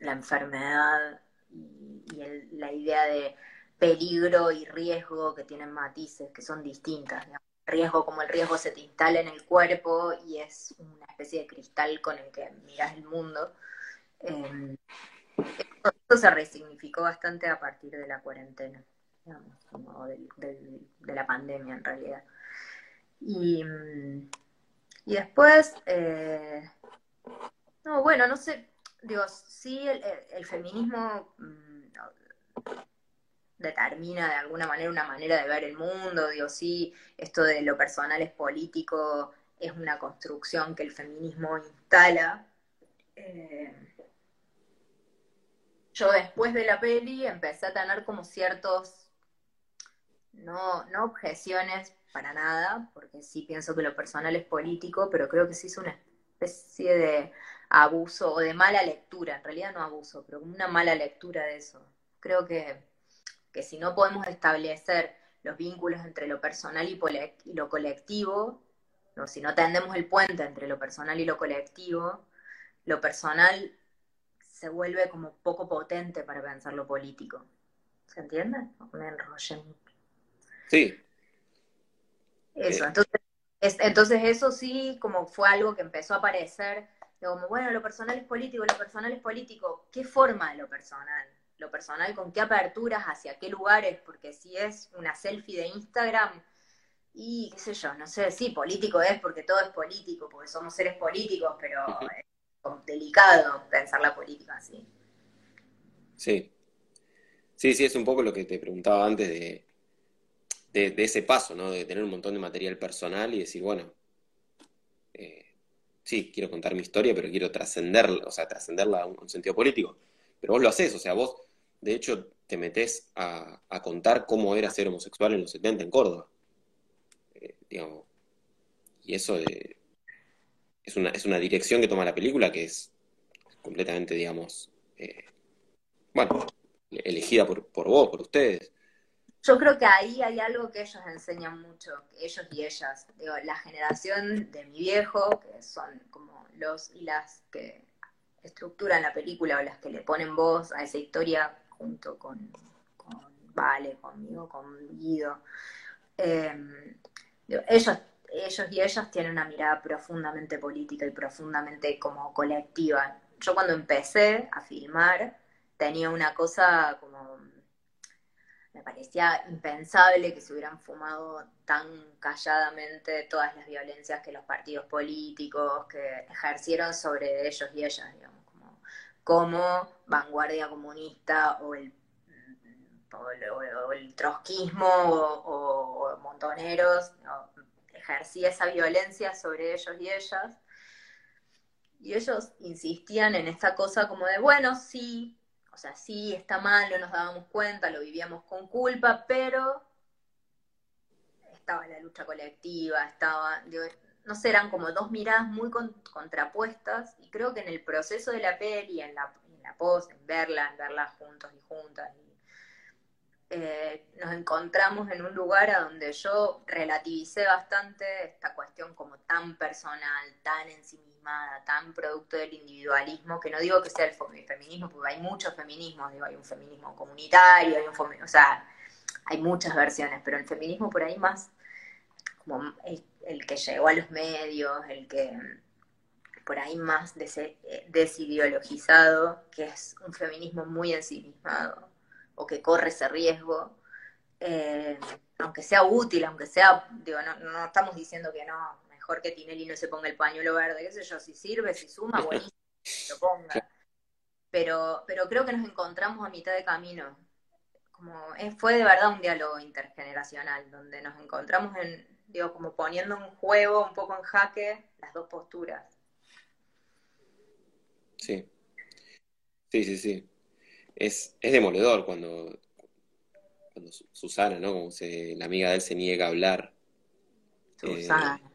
la enfermedad y, la idea de peligro y riesgo que tienen matices que son distintas. Riesgo como el riesgo se te instala en el cuerpo y es una especie de cristal con el que miras el mundo. Eh, esto, se resignificó bastante a partir de la cuarentena, digamos, como de la pandemia en realidad. Y, mm, y después, eh, no, bueno, no sé, digo, sí el, feminismo mm, determina de alguna manera una manera de ver el mundo, digo, sí, esto de lo personal es político, es una construcción que el feminismo instala. Eh, yo después de la peli empecé a tener como ciertos, no, no objeciones, para nada, porque sí pienso que lo personal es político, pero creo que sí es una especie de abuso o de mala lectura, en realidad no abuso, pero una mala lectura de eso. Creo que, que si no podemos establecer los vínculos entre lo personal y, lo colectivo, no, si no tendemos el puente entre lo personal y lo colectivo, lo personal se vuelve como poco potente para pensar lo político. ¿Se entiende? Me enrollé. Sí, eso, entonces, entonces eso sí, como fue algo que empezó a aparecer, como, bueno, lo personal es político, lo personal es político, ¿qué forma de lo personal? Lo personal, ¿con qué aperturas, hacia qué lugares? Porque si es una selfie de Instagram, y qué sé yo, no sé, sí, político es porque todo es político, porque somos seres políticos, pero es delicado pensar la política así. Sí. Sí, sí, es un poco lo que te preguntaba antes de, de, ese paso, ¿no? De tener un montón de material personal y decir, bueno, eh, sí, quiero contar mi historia, pero quiero trascenderla, o sea, trascenderla a un, sentido político. Pero vos lo haces, o sea, vos, de hecho, te metés a, contar cómo era ser homosexual en los 70 en Córdoba. Eh, y eso es, una, es una dirección que toma la película que es completamente, digamos, eh, bueno, elegida por, por vos, por ustedes. Yo creo que ahí hay algo que ellos enseñan mucho, ellos y ellas. Digo, la generación de mi viejo, que son como los y las que estructuran la película o las que le ponen voz a esa historia junto con, Vale, conmigo, con Guido. Eh, ellos ellos y ellas tienen una mirada profundamente política y profundamente como colectiva. Yo cuando empecé a filmar tenía una cosa como, me parecía impensable que se hubieran fumado tan calladamente todas las violencias que los partidos políticos que ejercieron sobre ellos y ellas, digamos, como, como vanguardia comunista o el o, el trotskismo o, montoneros, ejercía esa violencia sobre ellos y ellas. Y ellos insistían en esta cosa como de, bueno, sí, o sea, sí, está mal, no nos dábamos cuenta, lo vivíamos con culpa, pero estaba la lucha colectiva, estaba, no sé, eran como dos miradas muy contrapuestas y creo que en el proceso de la peli, en la, en la post, en verla, en verla juntos y juntas, eh, nos encontramos en un lugar a donde yo relativicé bastante esta cuestión como tan personal, tan tan producto del individualismo, que no digo que sea el feminismo, porque hay muchos feminismos, digo, hay un feminismo comunitario, hay un o sea, hay muchas versiones, pero el feminismo por ahí más como el, que llegó a los medios, el que por ahí más eh, desideologizado, que es un feminismo muy ensimismado o que corre ese riesgo, eh, aunque sea útil, aunque sea, digo, no, estamos diciendo que no, mejor que Tinelli no se ponga el pañuelo verde, qué sé yo, si sirve, si suma, buenísimo, lo ponga. Pero, pero creo que nos encontramos a mitad de camino. Como, fue de verdad un diálogo intergeneracional, donde nos encontramos en, digo, como poniendo en juego, un poco en jaque, las dos posturas. Sí. Sí, sí, sí es, es demoledor cuando, cuando Susana, ¿no? Como se, la amiga de él se niega a hablar. Susana. Eh,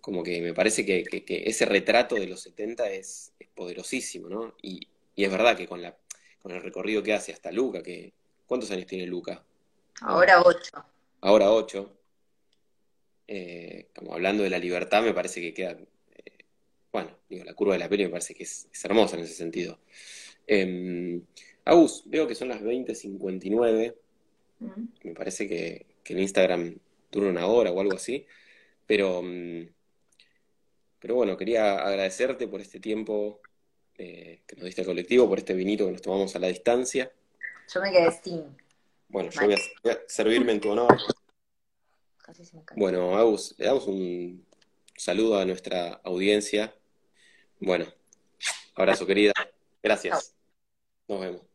como que me parece que, ese retrato de los 70 es, poderosísimo, ¿no? Y, es verdad que con, la, con el recorrido que hace hasta Luca, que ¿cuántos años tiene Luca? Ahora ocho. Ahora ocho. Eh, como hablando de la libertad, me parece que queda, eh, bueno, digo, la curva de la peli me parece que es, es hermosa en ese sentido. Eh, Agus, veo que son las 20.59. Me parece que, que, en Instagram dura una hora o algo así. Pero, mm, pero bueno, quería agradecerte por este tiempo eh, que nos diste al colectivo, por este vinito que nos tomamos a la distancia. Yo me quedé sin. Bueno, yo voy a, servirme en tu honor. Bueno, Agus, le damos un saludo a nuestra audiencia. Bueno, abrazo querida. Gracias. Nos vemos.